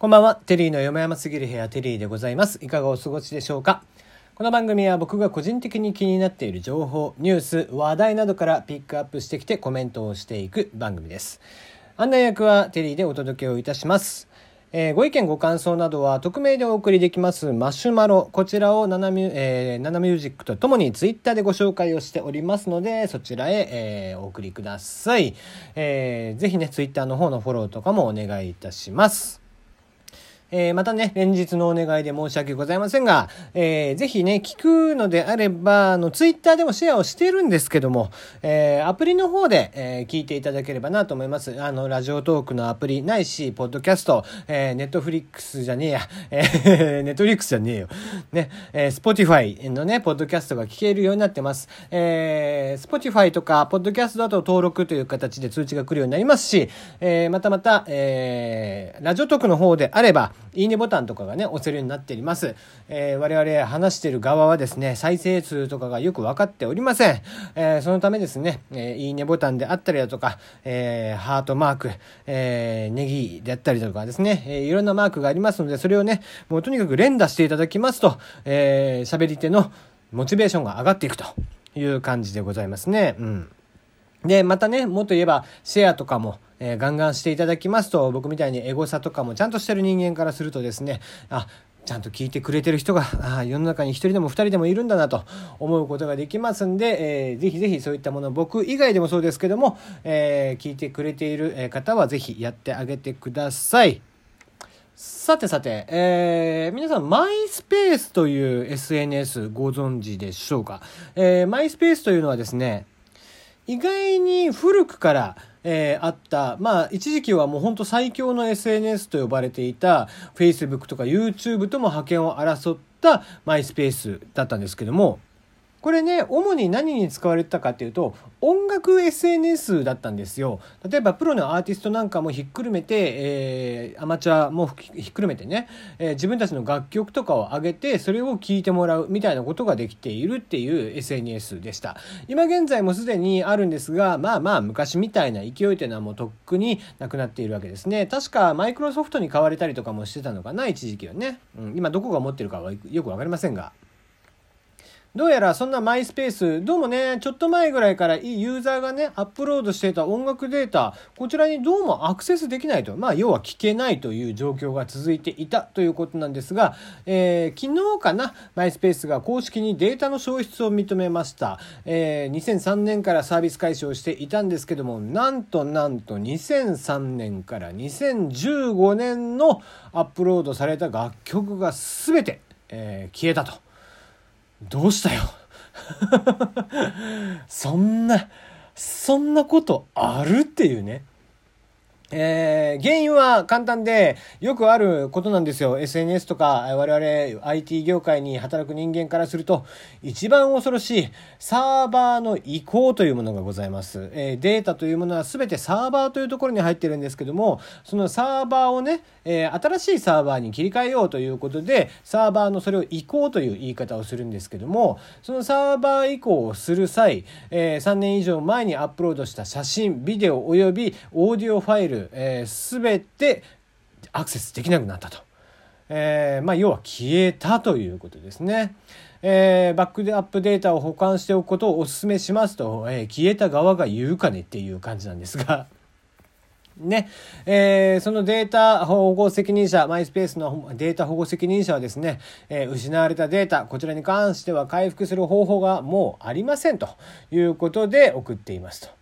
こんばんは。テリーのよもやますぎる部屋、テリーでございます。いかがお過ごしでしょうか？この番組は僕が個人的に気になっている情報、ニュース、話題などからピックアップしてきてコメントをしていく番組です。案内役はテリーでお届けをいたします。えー、ご意見ご感想などは匿名でお送りできますマシュマロこちらをナナミュ,、えー、ナナミュージックとともにツイッターでご紹介をしておりますのでそちらへ、えー、お送りください、えー、ぜひねツイッターの方のフォローとかもお願いいたしますえー、またね、連日のお願いで申し訳ございませんが、えー、ぜひね、聞くのであれば、あの、ツイッターでもシェアをしているんですけども、えー、アプリの方で、え、聞いていただければなと思います。あの、ラジオトークのアプリないし、ポッドキャスト、え、ネットフリックスじゃねえや、え、ネットフリックスじゃねえよ。ね、えー、スポティファイのね、ポッドキャストが聞けるようになってます。えー、スポティファイとか、ポッドキャストだと登録という形で通知が来るようになりますし、え、またまた、え、ラジオトークの方であれば、いいねボタンとかがね、押せるようになっております。えー、我々話してる側はですね、再生数とかがよく分かっておりません。えー、そのためですね、えー、いいねボタンであったりだとか、えー、ハートマーク、えー、ネギであったりだとかですね、えー、いろんなマークがありますので、それをね、もうとにかく連打していただきますと、えー、喋り手のモチベーションが上がっていくという感じでございますね。うん。で、またね、もっと言えば、シェアとかも、えー、ガンガンしていただきますと、僕みたいにエゴサとかもちゃんとしてる人間からするとですね、あ、ちゃんと聞いてくれてる人が、あ世の中に一人でも二人でもいるんだなと思うことができますんで、えー、ぜひぜひそういったもの、僕以外でもそうですけども、えー、聞いてくれている方はぜひやってあげてください。さてさて、えー、皆さん、マイスペースという SNS ご存知でしょうか、え、マイスペースというのはですね、意外に古くから、えー、あった、まあ、一時期はもう本当最強の SNS と呼ばれていた Facebook とか YouTube とも覇権を争ったマイスペースだったんですけども、これね、主に何に使われてたかっていうと、音楽 SNS だったんですよ。例えば、プロのアーティストなんかもひっくるめて、えー、アマチュアもひっくるめてね、えー、自分たちの楽曲とかを上げて、それを聴いてもらうみたいなことができているっていう SNS でした。今現在もすでにあるんですが、まあまあ、昔みたいな勢いというのはもうとっくになくなっているわけですね。確か、マイクロソフトに買われたりとかもしてたのかな、一時期はね。うん、今どこが持ってるかはよくわかりませんが。どうやらそんなマイスペース、どうもね、ちょっと前ぐらいからいいユーザーがね、アップロードしていた音楽データ、こちらにどうもアクセスできないと、まあ、要は聞けないという状況が続いていたということなんですが、えー、昨日かな、マイスペースが公式にデータの消失を認めました。えー、2003年からサービス開始をしていたんですけども、なんとなんと2003年から2015年のアップロードされた楽曲が全て、えー、消えたと。どうしたよ？そんな、そんなことある？っていうね。えー、原因は簡単で、よくあることなんですよ。SNS とか、我々 IT 業界に働く人間からすると、一番恐ろしいサーバーの移行というものがございます。えー、データというものは全てサーバーというところに入ってるんですけども、そのサーバーをね、えー、新しいサーバーに切り替えようということで、サーバーのそれを移行という言い方をするんですけども、そのサーバー移行をする際、え3年以上前にアップロードした写真、ビデオ及びオーディオファイル、ル、えー、全てアクセスできなくなったと。えー、まあ、要は消えたということですね。えー、バックアップデータを保管しておくことをお勧めしますと、えー、消えた側が言うかねっていう感じなんですが。ね、えー、そのデータ保護責任者、マイスペースのデータ保護責任者はですね、えー、失われたデータ、こちらに関しては回復する方法がもうありませんということで送っていますと。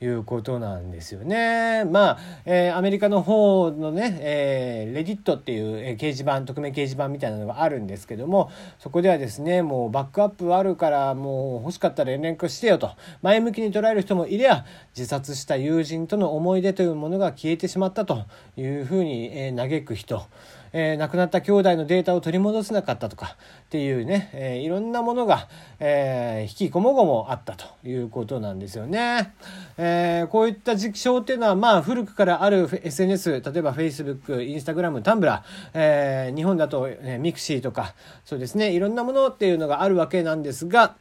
いうことなんですよね。まあ、えー、アメリカの方のね、えー、レディットっていう、え、掲示板、匿名掲示板みたいなのがあるんですけども、そこではですね、もうバックアップあるからもう欲しかったら連絡してよと、前向きに捉える人もいれば、自殺した友人との思い出というものが消えてしまったというふうに、え、嘆く人、えー、亡くなった兄弟のデータを取り戻せなかったとかっていうね、えー、いろんなものが、えー、引きこもごもあったということなんですよね。えー、こういった事象っていうのは、まあ、古くからある SNS、例えば Facebook、Instagram、Tumblr、えー、日本だと、ね、ミクシーとか、そうですね、いろんなものっていうのがあるわけなんですが、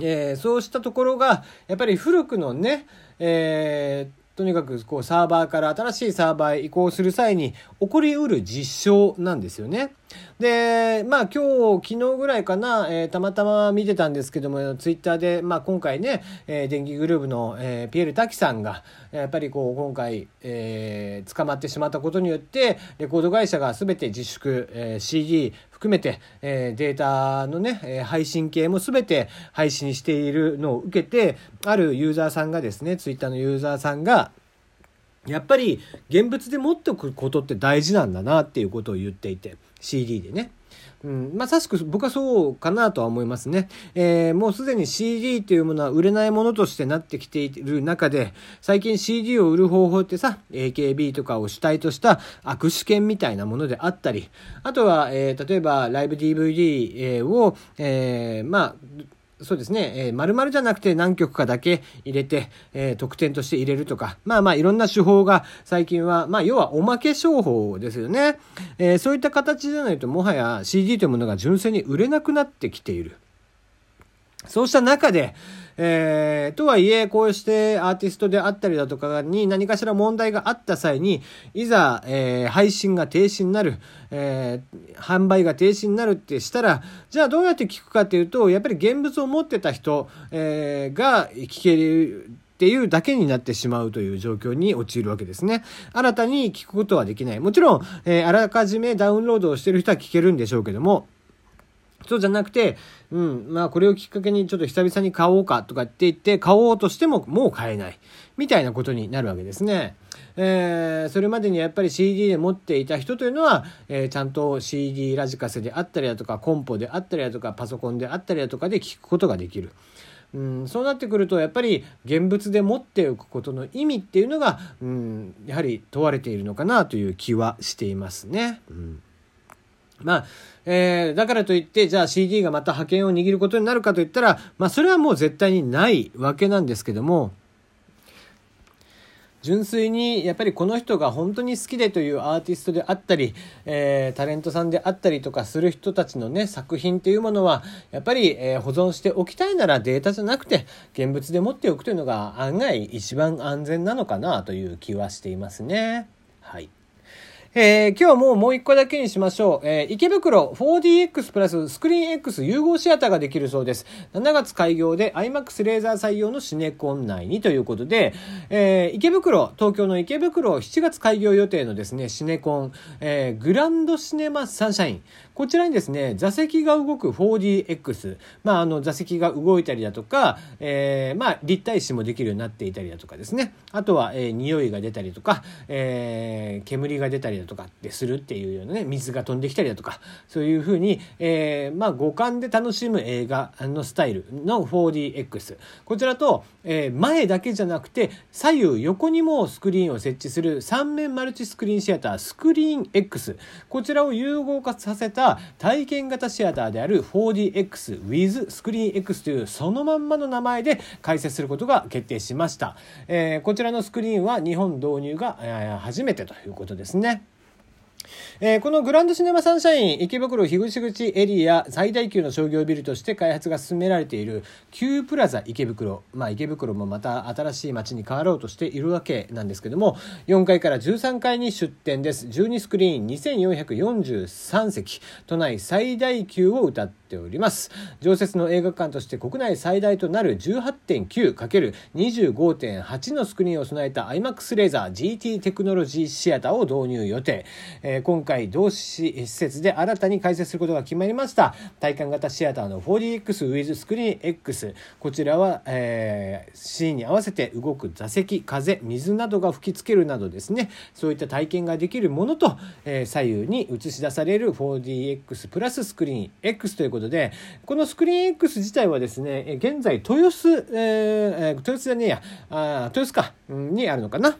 えー、そうしたところが、やっぱり古くのね、えーとにかくこうサーバーから新しいサーバーへ移行する際に起こりうる事象なんですよね。で、まあ今日、昨日ぐらいかな、えー、たまたま見てたんですけども、ツイッターで、まあ今回ね、えー、電気グルーヴの、えー、ピエール瀧さんが、やっぱりこう今回、えー、捕まってしまったことによって、レコード会社が全て自粛、えー、CD 含めて、えー、データのね、配信系も全て配信しているのを受けて、あるユーザーさんがですね、ツイッターのユーザーさんが、やっぱり現物で持っておくことって大事なんだなっていうことを言っていて。CD でね。うん、まさしく僕はそうかなとは思いますね。えー、もうすでに CD というものは売れないものとしてなってきている中で、最近 CD を売る方法ってさ、AKB とかを主体とした握手券みたいなものであったり、あとは、えー、例えばライブ DVD を、えー、まあ、そうですね、えー、丸々じゃなくて何曲かだけ入れて、えー、得点として入れるとか、まあまあいろんな手法が最近は、まあ要はおまけ商法ですよね。えー、そういった形じゃないともはや CD というものが純粋に売れなくなってきている。そうした中で、えー、とはいえ、こうしてアーティストであったりだとかに何かしら問題があった際に、いざ、えー、配信が停止になる、えー、販売が停止になるってしたら、じゃあどうやって聞くかっていうと、やっぱり現物を持ってた人、えー、が聞ける、っていうだけになってしまうという状況に陥るわけですね。新たに聞くことはできない。もちろん、えー、あらかじめダウンロードをしてる人は聞けるんでしょうけども、そうじゃなくて、うん、まあこれをきっかけにちょっと久々に買おうかとかって言って買おうとしてももう買えない。みたいなことになるわけですね。えー、それまでにやっぱり CD で持っていた人というのは、えー、ちゃんと CD ラジカセであったりだとかコンポであったりだとかパソコンであったりだとかで聞くことができる。うん、そうなってくるとやっぱり現物で持っておくことの意味っていうのが、うん、やはり問われているのかなという気はしていますね。うんまあ、えー、だからといって、じゃあ CD がまた覇権を握ることになるかといったら、まあそれはもう絶対にないわけなんですけども、純粋にやっぱりこの人が本当に好きでというアーティストであったり、えー、タレントさんであったりとかする人たちのね作品っていうものはやっぱり、えー、保存しておきたいならデータじゃなくて現物で持っておくというのが案外一番安全なのかなという気はしていますね。えー、今日はもうもう一個だけにしましょう。えー、池袋 4DX プラススクリーン X 融合シアターができるそうです。7月開業で IMAX レーザー採用のシネコン内にということで、えー、池袋、東京の池袋7月開業予定のですね、シネコン、えー、グランドシネマサンシャイン。こちらにですね、座席が動く 4DX、まあ、あの、座席が動いたりだとか、えー、まあ、立体視もできるようになっていたりだとかですね、あとは、えー、匂いが出たりとか、えー、煙が出たりだとかってするっていうようなね、水が飛んできたりだとか、そういうふうに、えー、まあ、五感で楽しむ映画のスタイルの 4DX。こちらと、えー、前だけじゃなくて、左右横にもスクリーンを設置する3面マルチスクリーンシアター、スクリーン X。こちらを融合化させたた体験型シアターである 4DX with スクリーン X というそのまんまの名前で開設することが決定しました。えー、こちらのスクリーンは日本導入が、え、初めてということですね。えー、このグランドシネマサンシャイン池袋樋口口エリア最大級の商業ビルとして開発が進められている Q プラザ池袋、まあ、池袋もまた新しい街に変わろうとしているわけなんですけども4階から13階に出店です。12スクリーン2443席。都内最大級を歌っております。常設の映画館として国内最大となる 18.9×25.8 のスクリーンを備えた IMAX レーザー GT テクノロジーシアターを導入予定、えー、今回同施設で新たに開設することが決まりました。体感型シアターの 4DX ウィズスクリーン X こちらは、えー、シーンに合わせて動く座席風水などが吹きつけるなどですね。そういった体験ができるものと、えー、左右に映し出される 4DX プラススクリーン X ということでこのスクリーン X 自体はですね現在豊洲、えー、豊洲じゃねえや。あ豊洲か、にあるのかな。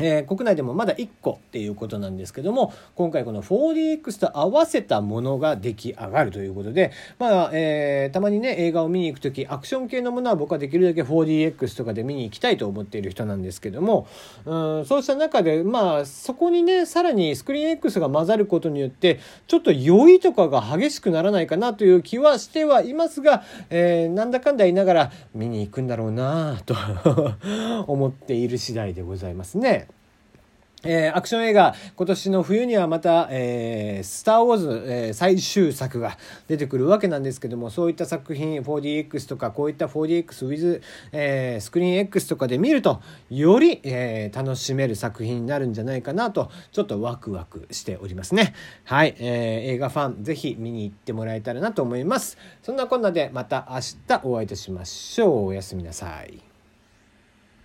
えー、国内でもまだ1個っていうことなんですけども今回この 4DX と合わせたものが出来上がるということで、まあえー、たまにね映画を見に行く時アクション系のものは僕はできるだけ 4DX とかで見に行きたいと思っている人なんですけどもうんそうした中でまあそこにねさらにスクリーン X が混ざることによってちょっと酔いとかが激しくならないかなという気はしてはいますが、えー、なんだかんだ言いながら見に行くんだろうなと 思っている次第でございますね。えー、アクション映画、今年の冬にはまた、えー、スター・ウォーズ、えー、最終作が出てくるわけなんですけども、そういった作品、4DX とか、こういった 4DX with、えー、スクリーン X とかで見ると、より、えー、楽しめる作品になるんじゃないかなと、ちょっとワクワクしておりますね。はい、えー、映画ファン、ぜひ見に行ってもらえたらなと思います。そんなこんなで、また明日お会いいたしましょう。おやすみなさい。